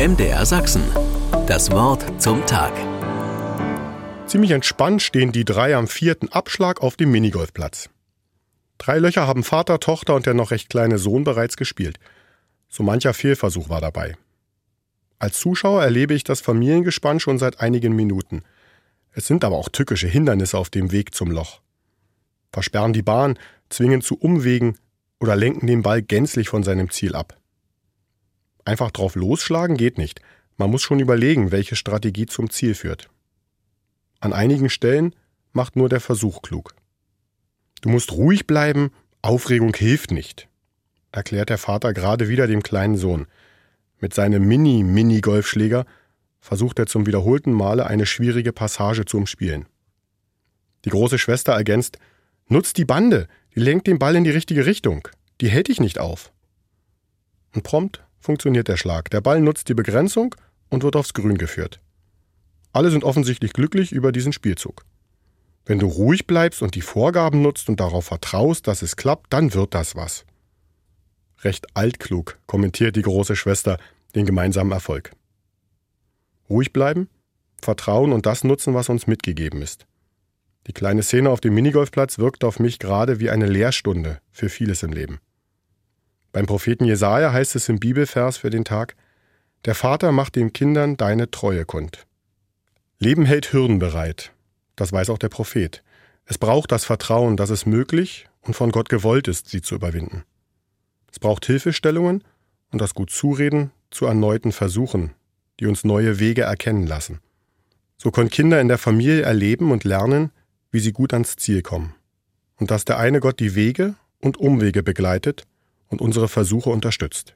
MDR Sachsen. Das Wort zum Tag. Ziemlich entspannt stehen die drei am vierten Abschlag auf dem Minigolfplatz. Drei Löcher haben Vater, Tochter und der noch recht kleine Sohn bereits gespielt. So mancher Fehlversuch war dabei. Als Zuschauer erlebe ich das Familiengespann schon seit einigen Minuten. Es sind aber auch tückische Hindernisse auf dem Weg zum Loch. Versperren die Bahn, zwingen zu Umwegen oder lenken den Ball gänzlich von seinem Ziel ab. Einfach drauf losschlagen geht nicht. Man muss schon überlegen, welche Strategie zum Ziel führt. An einigen Stellen macht nur der Versuch klug. Du musst ruhig bleiben, Aufregung hilft nicht, erklärt der Vater gerade wieder dem kleinen Sohn. Mit seinem Mini-Mini-Golfschläger versucht er zum wiederholten Male eine schwierige Passage zu umspielen. Die große Schwester ergänzt, nutzt die Bande, die lenkt den Ball in die richtige Richtung, die hält dich nicht auf. Und prompt funktioniert der Schlag. Der Ball nutzt die Begrenzung und wird aufs Grün geführt. Alle sind offensichtlich glücklich über diesen Spielzug. Wenn du ruhig bleibst und die Vorgaben nutzt und darauf vertraust, dass es klappt, dann wird das was. Recht altklug kommentiert die große Schwester den gemeinsamen Erfolg. Ruhig bleiben, vertrauen und das nutzen, was uns mitgegeben ist. Die kleine Szene auf dem Minigolfplatz wirkt auf mich gerade wie eine Lehrstunde für vieles im Leben. Beim Propheten Jesaja heißt es im Bibelvers für den Tag: Der Vater macht den Kindern deine Treue kund. Leben hält Hürden bereit. Das weiß auch der Prophet. Es braucht das Vertrauen, dass es möglich und von Gott gewollt ist, sie zu überwinden. Es braucht Hilfestellungen und das gut Zureden zu erneuten Versuchen, die uns neue Wege erkennen lassen. So können Kinder in der Familie erleben und lernen, wie sie gut ans Ziel kommen. Und dass der eine Gott die Wege und Umwege begleitet und unsere Versuche unterstützt.